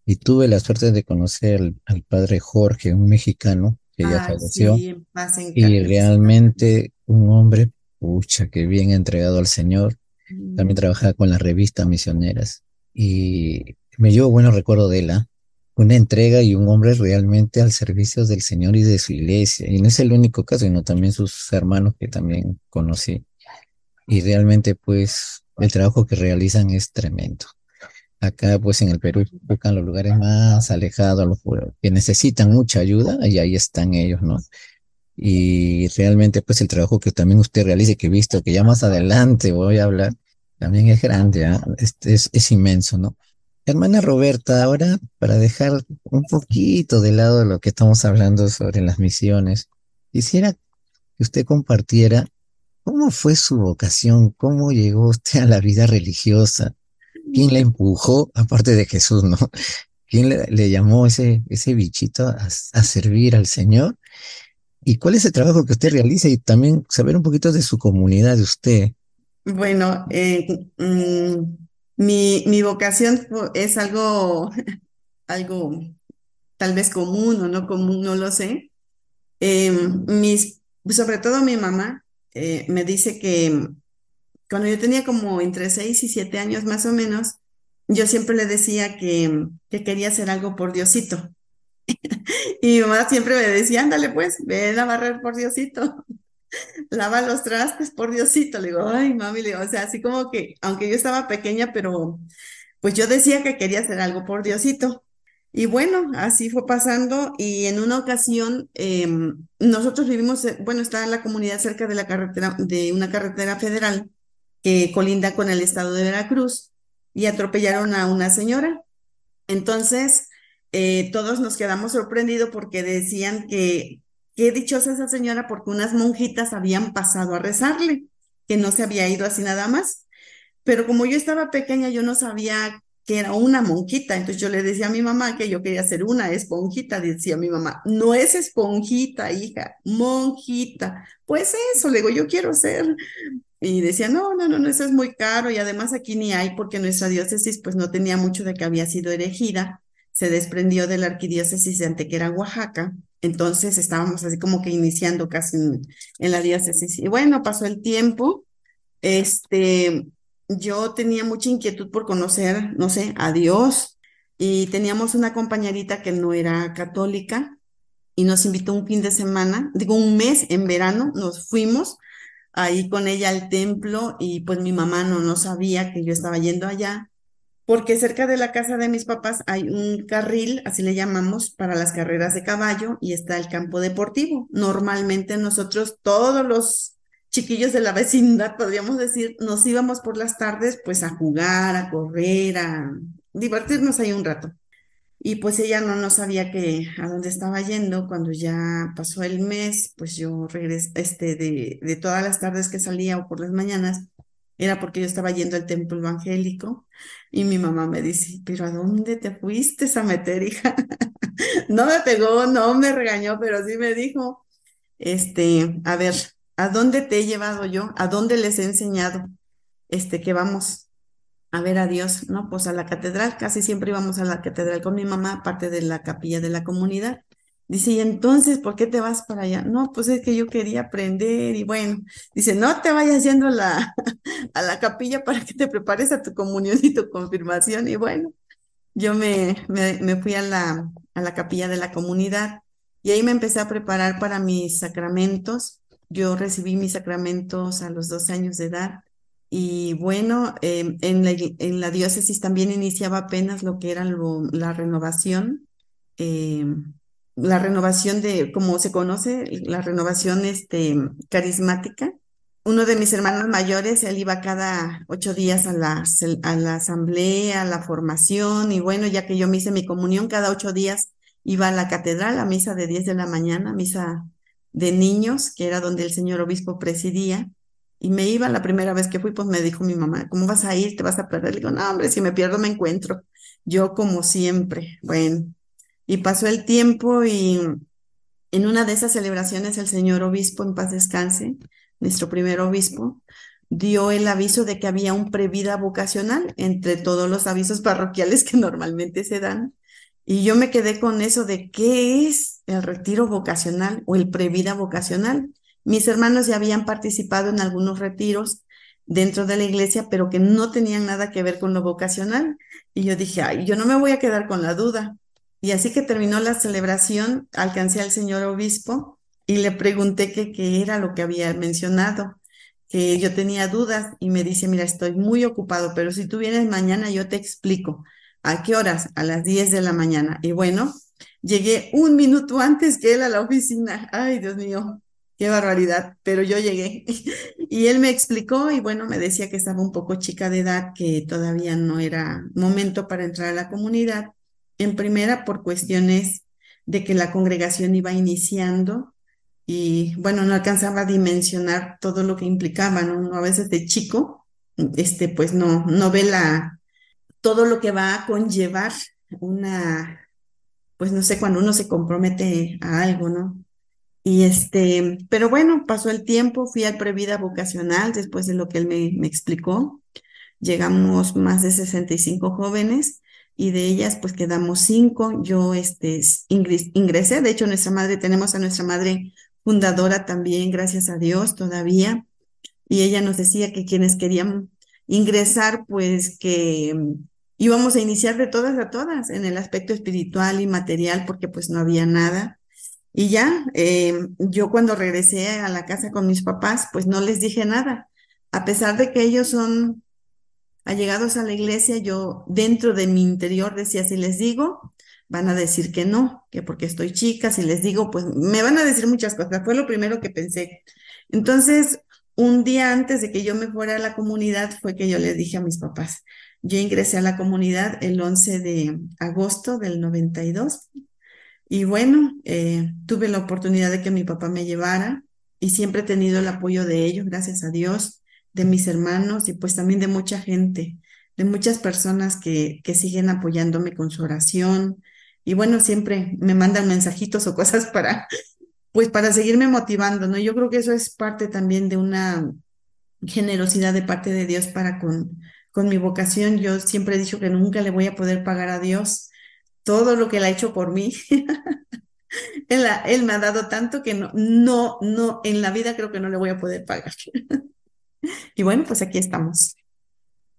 y tuve la suerte de conocer al, padre Jorge, un mexicano que ya falleció, y realmente un hombre, pucha, que bien entregado al Señor. También mm. trabajaba con las revistas misioneras y me llevo buenos recuerdos de él, ¿ah? una entrega y un hombre realmente al servicio del Señor y de su iglesia. Y no es el único caso, sino también sus hermanos que también conocí. y realmente pues el trabajo que realizan es tremendo. Acá pues en el Perú buscan los lugares más alejados, los que necesitan mucha ayuda y ahí están ellos, ¿no? Y realmente pues el trabajo que también usted realiza, que he visto que ya más adelante voy a hablar, también es grande, ¿ah? es, es, es inmenso, ¿no? Hermana Roberta, ahora para dejar un poquito de lado lo que estamos hablando sobre las misiones, quisiera que usted compartiera cómo fue su vocación, cómo llegó usted a la vida religiosa, quién la empujó, aparte de Jesús, ¿no? [LAUGHS] ¿Quién le, llamó ese, ese bichito a, a servir al Señor? ¿Y cuál es el trabajo que usted realiza? Y también saber un poquito de su comunidad, de usted. Bueno, eh, mm, mi, mi vocación es algo, [LAUGHS] algo tal vez común o no común, no lo sé. Eh, mis, sobre todo mi mamá eh, me dice que cuando yo tenía como entre 6 y 7 años más o menos, yo siempre le decía que, que quería hacer algo por Diosito. [LAUGHS] Y mi mamá siempre me decía, ándale pues, ven a barrer por Diosito, lava los trastes por Diosito. Le digo, ay, mami, le digo, o sea, así como que, aunque yo estaba pequeña, pero pues yo decía que quería hacer algo por Diosito. Y bueno, así fue pasando y en una ocasión em, nosotros vivimos, eh, bueno, estaba en la comunidad cerca de la carretera, de una carretera federal que colinda con el estado de Veracruz y atropellaron a una señora. Entonces, eh, todos nos quedamos sorprendidos porque decían que qué dichosa esa señora porque unas monjitas habían pasado a rezarle, que no se había ido así nada más. Pero como yo estaba pequeña, yo no sabía que era una monjita, entonces yo le decía a mi mamá que yo quería ser una esponjita, decía mi mamá, no es esponjita, hija, monjita. Pues eso, le digo, yo quiero ser. Y decía, no, no, no, no, eso es muy caro y además aquí ni hay porque nuestra diócesis pues no tenía mucho de que había sido erigida se desprendió de la arquidiócesis de Antequera, Oaxaca. Entonces estábamos así como que iniciando casi en, la diócesis. Y bueno, pasó el tiempo. Este, yo tenía mucha inquietud por conocer, no sé, a Dios. Y teníamos una compañerita que no era católica y nos invitó un fin de semana, digo un mes en verano, nos fuimos ahí con ella al templo y pues mi mamá no, no sabía que yo estaba yendo allá porque cerca de la casa de mis papás hay un carril, así le llamamos, para las carreras de caballo y está el campo deportivo. Normalmente nosotros, todos los chiquillos de la [LAUGHS] vecindad, podríamos decir, nos íbamos por las tardes pues a jugar, a correr, a divertirnos ahí un rato. Y pues ella no, no sabía que a dónde estaba yendo. Cuando ya pasó el mes, pues yo regresé, este, de, de todas las tardes que salía o por las mañanas, era porque yo estaba yendo al templo evangélico y mi mamá me dice, pero ¿a dónde te fuiste a meter, hija? [LAUGHS] no me pegó, no me regañó, pero sí me dijo, este, a ver, ¿a dónde te he llevado yo? ¿A dónde les he enseñado? Este, que vamos a ver a Dios, ¿no? Pues a la catedral, casi siempre íbamos a la catedral con mi mamá, aparte de la capilla de la comunidad. Dice, ¿y entonces por qué te vas para allá? No, pues es que yo quería aprender y bueno, dice, no te vayas yendo a la, [LAUGHS] a la capilla para que te prepares a tu comunión y tu confirmación. Y bueno, yo me, me, fui a la, a la capilla de la comunidad y ahí me empecé a preparar para mis sacramentos. Yo recibí mis sacramentos a los 12 años de edad. Y bueno, em, en, la, en la diócesis también iniciaba apenas lo que era la renovación. Eh, la renovación de, como se conoce, la renovación este, carismática. Uno de mis hermanos mayores, él iba cada ocho días a la, a la asamblea, a la formación, y bueno, ya que yo me hice mi comunión, cada ocho días iba a la catedral, a misa de 10 de la mañana, misa de niños, que era donde el señor obispo presidía, y me iba la primera vez que fui, pues me dijo mi mamá, ¿cómo vas a ir? ¿Te vas a perder? Le digo, no, hombre, si me pierdo me encuentro. Yo como siempre, bueno, y pasó el tiempo y en una de esas celebraciones el señor obispo, en paz descanse, nuestro primer obispo, dio el aviso de que había un previda vocacional entre todos los avisos parroquiales que normalmente se dan. Y yo me quedé con eso de qué es el retiro vocacional o el previda vocacional. Mis hermanos ya habían participado en algunos retiros dentro de la iglesia, pero que no tenían nada que ver con lo vocacional. Y yo dije, ay, yo no me voy a quedar con la duda. Y así que terminó la celebración, alcancé al señor obispo y le pregunté qué era lo que había mencionado, que yo tenía dudas y me dice, mira, estoy muy ocupado, pero si tú vienes mañana yo te explico. ¿A qué horas? A las 10 de la mañana. Y bueno, llegué un minuto antes que él a la oficina. Ay, Dios mío, qué barbaridad, pero yo llegué. [LAUGHS] y él me explicó y bueno, me decía que estaba un poco chica de edad, que todavía no era momento para entrar a la comunidad. En primera, por cuestiones de que la congregación iba iniciando y bueno, no alcanzaba a dimensionar todo lo que implicaba, ¿no? A veces de chico, este, pues no, no ve la, todo lo que va a conllevar una, pues no sé, cuando uno se compromete a algo, ¿no? Y este, pero bueno, pasó el tiempo, fui al previda vocacional después de lo que él me, me explicó. Llegamos más de 65 jóvenes y de ellas pues quedamos cinco. Yo este, ingresé, de hecho nuestra madre, tenemos a nuestra madre fundadora también, gracias a Dios, todavía. Y ella nos decía que quienes querían ingresar, pues que mm, íbamos a iniciar de todas a todas en el aspecto espiritual y material, porque pues no había nada. Y ya, em, yo cuando regresé a la casa con mis papás, pues no les dije nada. A pesar de que ellos son allegados a la iglesia, yo dentro de mi interior decía, si les digo, van a decir que no, que porque estoy chica, si les digo, pues me van a decir muchas cosas. Fue lo primero que pensé. Entonces, un día antes de que yo me fuera a la comunidad, fue que yo le dije a mis papás. Yo ingresé a la comunidad el 11 de agosto del 92 y bueno, eh, tuve la oportunidad de que mi papá me llevara y siempre he tenido el apoyo de ellos, gracias a Dios, de mis hermanos y pues también de mucha gente, de muchas personas que, que siguen apoyándome con su oración, y bueno, siempre me mandan mensajitos o cosas para, pues para seguirme motivando, ¿no? Yo creo que eso es parte también de una generosidad de parte de Dios para con, con mi vocación. Yo siempre he dicho que nunca le voy a poder pagar a Dios todo lo que él ha hecho por mí. [LAUGHS] él, él, me ha dado tanto que no, no, no, en la vida creo que no le voy a poder pagar. [LAUGHS] [LAUGHS] y bueno, pues aquí estamos.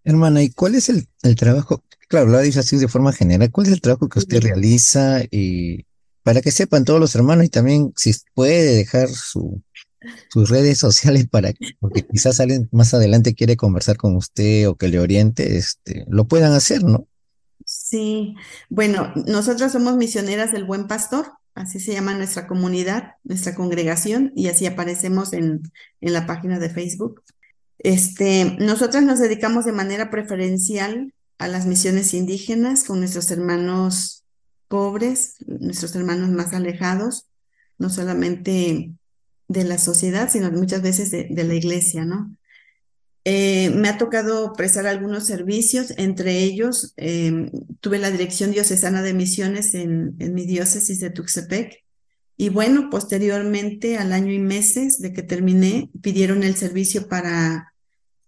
Hermana, ¿y cuál es el, el trabajo? Claro, lo dicho así de forma general. ¿Cuál es el trabajo que usted realiza? Y para que sepan todos los hermanos y también si puede dejar su, sus redes sociales para porque quizás alguien más adelante quiere conversar con usted o que le oriente, este, lo puedan hacer, ¿no? Sí, bueno, nosotros somos misioneras del Buen Pastor, así se llama nuestra comunidad, nuestra congregación, y así aparecemos en, en la página de Facebook. Este, nosotras nos dedicamos de manera preferencial a las misiones indígenas con nuestros hermanos pobres, nuestros hermanos más alejados, no solamente de la sociedad, sino muchas veces de, la iglesia, ¿no? Eh, me ha tocado prestar algunos servicios, entre ellos em, tuve la dirección diocesana de misiones en, en mi diócesis de Tuxtepec. Y bueno, posteriormente, al año y meses de que terminé, pidieron el servicio para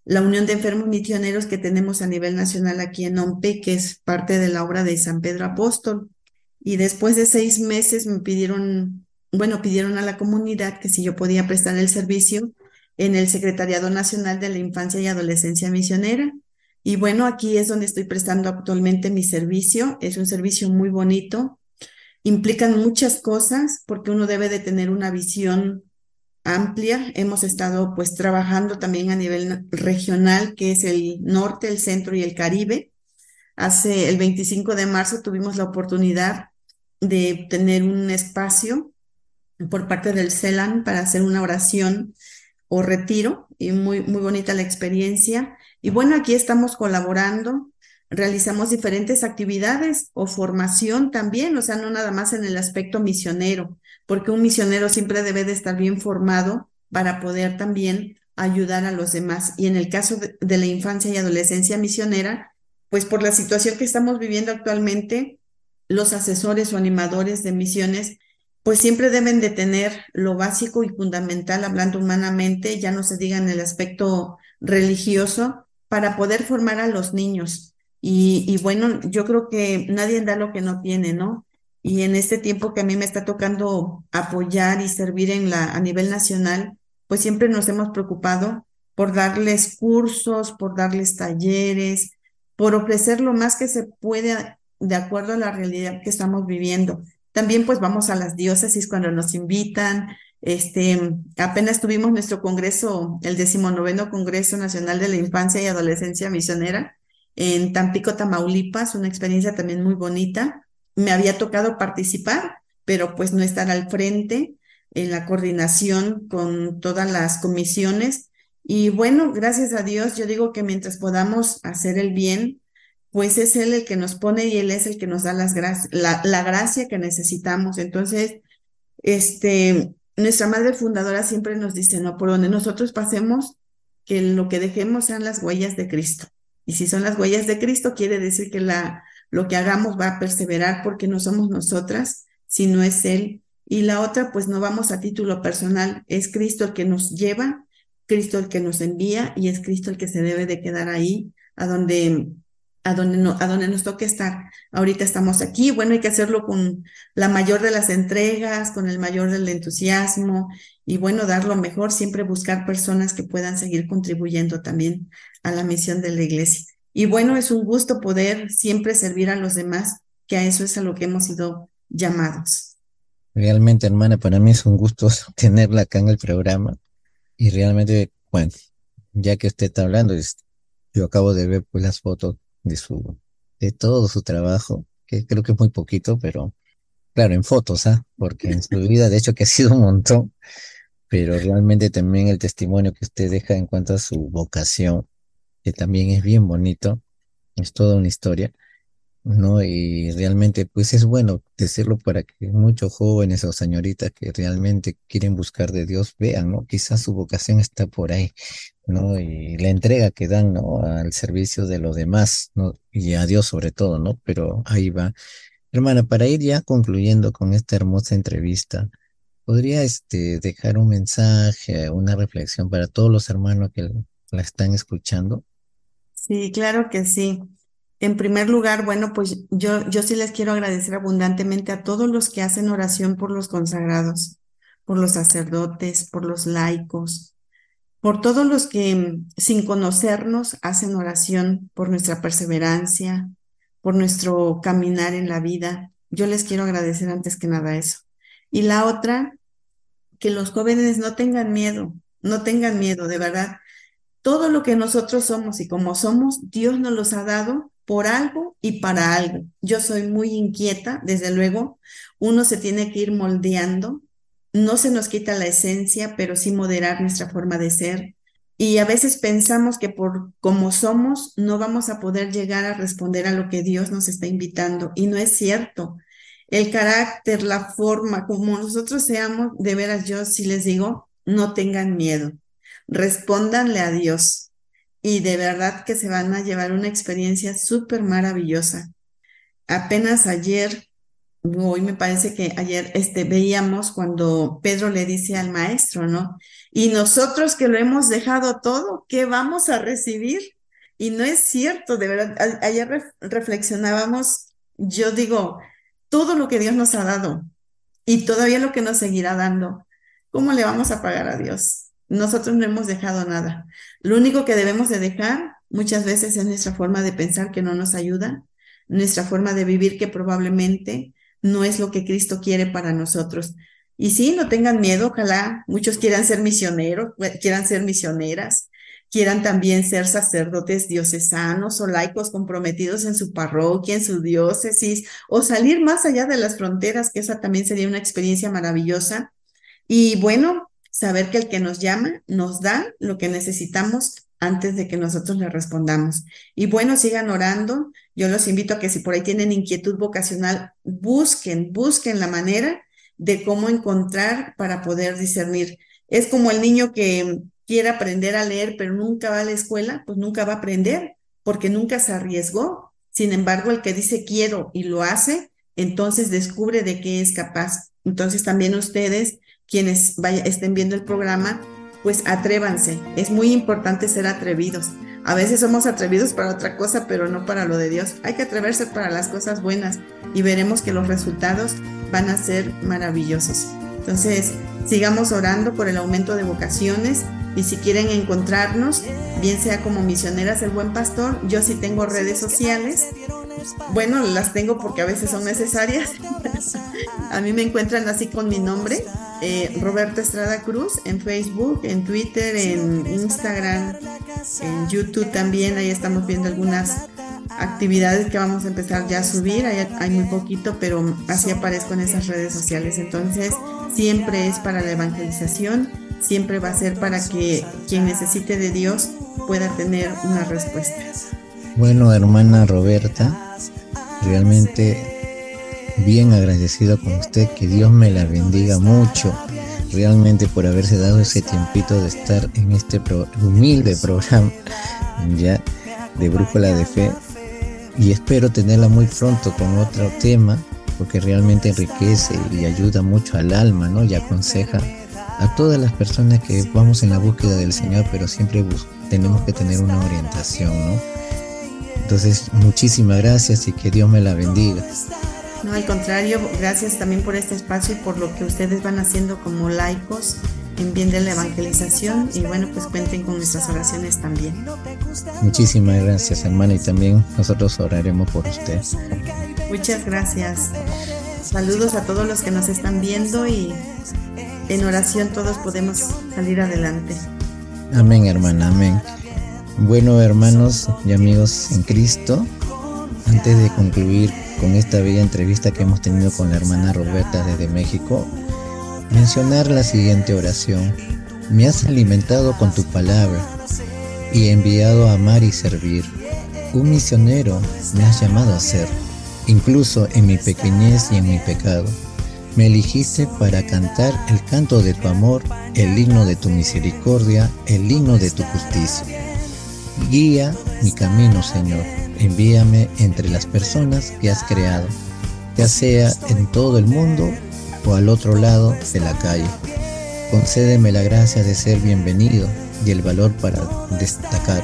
la Unión de Enfermos Misioneros que tenemos a nivel nacional aquí en OMPE, que es parte de la obra de San Pedro Apóstol. Y después de seis meses me pidieron, bueno, pidieron a la comunidad que si yo podía prestar el servicio en el Secretariado Nacional de la Infancia y Adolescencia Misionera. Y bueno, aquí es donde estoy prestando actualmente mi servicio. Es un servicio muy bonito. Implican muchas cosas porque uno debe de tener una visión amplia. Hemos estado pues trabajando también a nivel regional, que es el norte, el centro y el Caribe. Hace el 25 de marzo tuvimos la oportunidad de tener un espacio por parte del CELAN para hacer una oración o retiro y muy, muy bonita la experiencia. Y bueno, aquí estamos colaborando, realizamos diferentes actividades o formación también, o sea, no nada más en el aspecto misionero, porque un misionero siempre debe de estar bien formado para poder también ayudar a los demás. Y en el caso de, la infancia y adolescencia misionera, pues por la situación que estamos viviendo actualmente, los asesores o animadores de misiones, pues siempre deben de tener lo básico y fundamental, hablando humanamente, ya no se diga en el aspecto religioso, para poder formar a los niños. Y, y bueno, yo creo que nadie da lo que no tiene, ¿no? Y en este tiempo que a mí me está tocando apoyar y servir en la, a nivel nacional, pues siempre nos hemos preocupado por darles cursos, por darles talleres, por ofrecer lo más que se puede de acuerdo a la realidad que estamos viviendo. También pues vamos a las diócesis cuando nos invitan, Este, apenas tuvimos nuestro congreso, el decimonoveno Congreso Nacional de la Infancia y Adolescencia Misionera en Tampico, Tamaulipas, una experiencia también muy bonita. Me había tocado participar, pero pues no estar al frente en la coordinación con todas las comisiones. Y bueno, gracias a Dios, yo digo que mientras podamos hacer el bien, pues es Él el que nos pone y Él es el que nos da las la, la gracia que necesitamos. Entonces, este, nuestra madre fundadora siempre nos dice, no, por donde nosotros pasemos, que lo que dejemos sean las huellas de Cristo. Y si son las huellas de Cristo, quiere decir que la, lo que hagamos va a perseverar porque no somos nosotras, sino es Él. Y la otra, pues no vamos a título personal, es Cristo el que nos lleva, Cristo el que nos envía y es Cristo el que se debe de quedar ahí, a donde a donde, no, a donde nos toque estar. Ahorita estamos aquí, bueno, hay que hacerlo con la mayor de las entregas, con el mayor del entusiasmo y bueno, dar lo mejor, siempre buscar personas que puedan seguir contribuyendo también a la misión de la iglesia. Y bueno, es un gusto poder siempre servir a los demás, que a eso es a lo que hemos sido llamados. Realmente, hermana, para mí es un gusto [LAUGHS] tenerla acá en el programa y realmente, bueno, ya que usted está hablando, yo acabo de ver pues las fotos de su, de todo su trabajo, que creo que es muy poquito, pero claro, en fotos, ¿ah? Porque en su vida, de hecho, que ha sido un montón, pero realmente también el testimonio que usted deja en cuanto a su vocación, que también es bien bonito, es toda una historia. ¿no? Y realmente, pues es bueno decirlo para que muchos jóvenes o señoritas que realmente quieren buscar de Dios vean, ¿no? Quizás su vocación está por ahí, ¿no? Y la entrega que dan, ¿no? Al servicio de los demás, ¿no? Y a Dios sobre todo, ¿no? Pero ahí va. Hermana, para ir ya concluyendo con esta hermosa entrevista, ¿podría este, dejar un mensaje, una reflexión para todos los hermanos que la están escuchando? Sí, claro que sí. En primer lugar, bueno, pues yo, yo sí les quiero agradecer abundantemente a todos los que hacen oración por los consagrados, por los sacerdotes, por los laicos, por todos los que sin conocernos hacen oración por nuestra perseverancia, por nuestro caminar en la vida. Yo les quiero agradecer antes que nada eso. Y la otra, que los jóvenes no tengan miedo, no tengan miedo, de verdad. Todo lo que nosotros somos y como somos, Dios nos los ha dado por algo y para algo. Yo soy muy inquieta, desde luego, uno se tiene que ir moldeando, no se nos quita la esencia, pero sí moderar nuestra forma de ser. Y a veces pensamos que por como somos no vamos a poder llegar a responder a lo que Dios nos está invitando. Y no es cierto. El carácter, la forma, como nosotros seamos, de veras yo sí les digo, no tengan miedo. Respóndanle a Dios y de verdad que se van a llevar una experiencia súper maravillosa. Apenas ayer, hoy me parece que ayer este, veíamos cuando Pedro le dice al maestro, ¿no? Y nosotros que lo hemos dejado todo, ¿qué vamos a recibir? Y no es cierto, de verdad, ayer reflexionábamos, yo digo, todo lo que Dios nos ha dado y todavía lo que nos seguirá dando, ¿cómo le vamos a pagar a Dios? Nosotros no hemos dejado nada. Lo único que debemos de dejar muchas veces es nuestra forma de pensar que no nos ayuda, nuestra forma de vivir que probablemente no es lo que Cristo quiere para nosotros. Y sí, no tengan miedo, ojalá muchos quieran ser misioneros, quieran ser misioneras, quieran también ser sacerdotes diocesanos o laicos comprometidos en su parroquia, en su diócesis, o salir más allá de las fronteras, que esa también sería una experiencia maravillosa. Y bueno, saber que el que nos llama nos da lo que necesitamos antes de que nosotros le respondamos. Y bueno, sigan orando. Yo los invito a que si por ahí tienen inquietud vocacional, busquen, busquen la manera de cómo encontrar para poder discernir. Es como el niño que quiere aprender a leer, pero nunca va a la escuela, pues nunca va a aprender, porque nunca se arriesgó. Sin embargo, el que dice quiero y lo hace, entonces descubre de qué es capaz. Entonces también ustedes quienes vaya, estén viendo el programa, pues atrévanse. Es muy importante ser atrevidos. A veces somos atrevidos para otra cosa, pero no para lo de Dios. Hay que atreverse para las cosas buenas y veremos que los resultados van a ser maravillosos. Entonces, sigamos orando por el aumento de vocaciones y si quieren encontrarnos, bien sea como misioneras el buen pastor, yo sí tengo redes sociales. Bueno, las tengo porque a veces son necesarias. [LAUGHS] a mí me encuentran así con mi nombre, eh, Roberto Estrada Cruz, en Facebook, en Twitter, en Instagram, en YouTube también. Ahí estamos viendo algunas actividades que vamos a empezar ya a subir. Hay, hay muy poquito, pero así aparezco en esas redes sociales. Entonces, siempre es para la evangelización, siempre va a ser para que quien necesite de Dios pueda tener una respuesta. Bueno, hermana Roberta, realmente bien agradecido con usted, que Dios me la bendiga mucho, realmente por haberse dado ese tiempito de estar en este humilde programa ya de Brújula de Fe y espero tenerla muy pronto con otro tema porque realmente enriquece y ayuda mucho al alma, ¿no? Y aconseja a todas las personas que vamos en la búsqueda del Señor, pero siempre tenemos que tener una orientación, ¿no? Entonces, muchísimas gracias y que Dios me la bendiga. No, al contrario, gracias también por este espacio y por lo que ustedes van haciendo como laicos en bien de la evangelización y bueno, pues cuenten con nuestras oraciones también. Muchísimas gracias, hermana, y también nosotros oraremos por usted. Muchas gracias. Saludos a todos los que nos están viendo y en oración todos podemos salir adelante. Amén, hermana, amén. Bueno, hermanos y amigos en Cristo, antes de concluir con esta bella entrevista que hemos tenido con la hermana Roberta desde México, mencionar la siguiente oración. Me has alimentado con tu palabra y enviado a amar y servir. Un misionero me has llamado a ser, incluso en mi pequeñez y en mi pecado. Me eligiste para cantar el canto de tu amor, el himno de tu misericordia, el himno de tu justicia. Guía mi camino, Señor. Envíame entre las personas que has creado, ya sea en todo el mundo o al otro lado de la calle. Concédeme la gracia de ser bienvenido y el valor para destacar.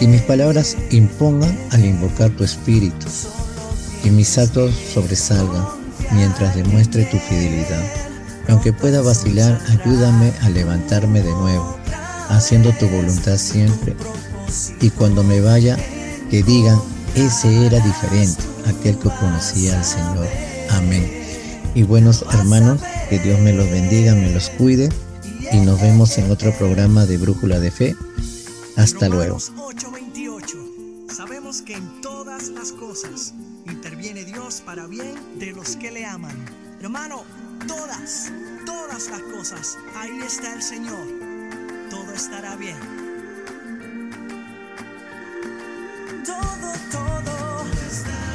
Y mis palabras impongan al invocar tu espíritu. Y mis actos sobresalgan mientras demuestre tu fidelidad. Aunque pueda vacilar, ayúdame a levantarme de nuevo, haciendo tu voluntad siempre. Y cuando me vaya, que digan, ese era diferente, aquel que conocía al Señor. Amén. Y buenos hermanos, que Dios me los bendiga, me los cuide y nos vemos en otro programa de Brújula de Fe. Hasta luego. 8:28. Sabemos que en todas las cosas interviene Dios para bien de los que le aman. Hermano, todas, todas las cosas, ahí está el Señor. Todo estará bien. todo, todo.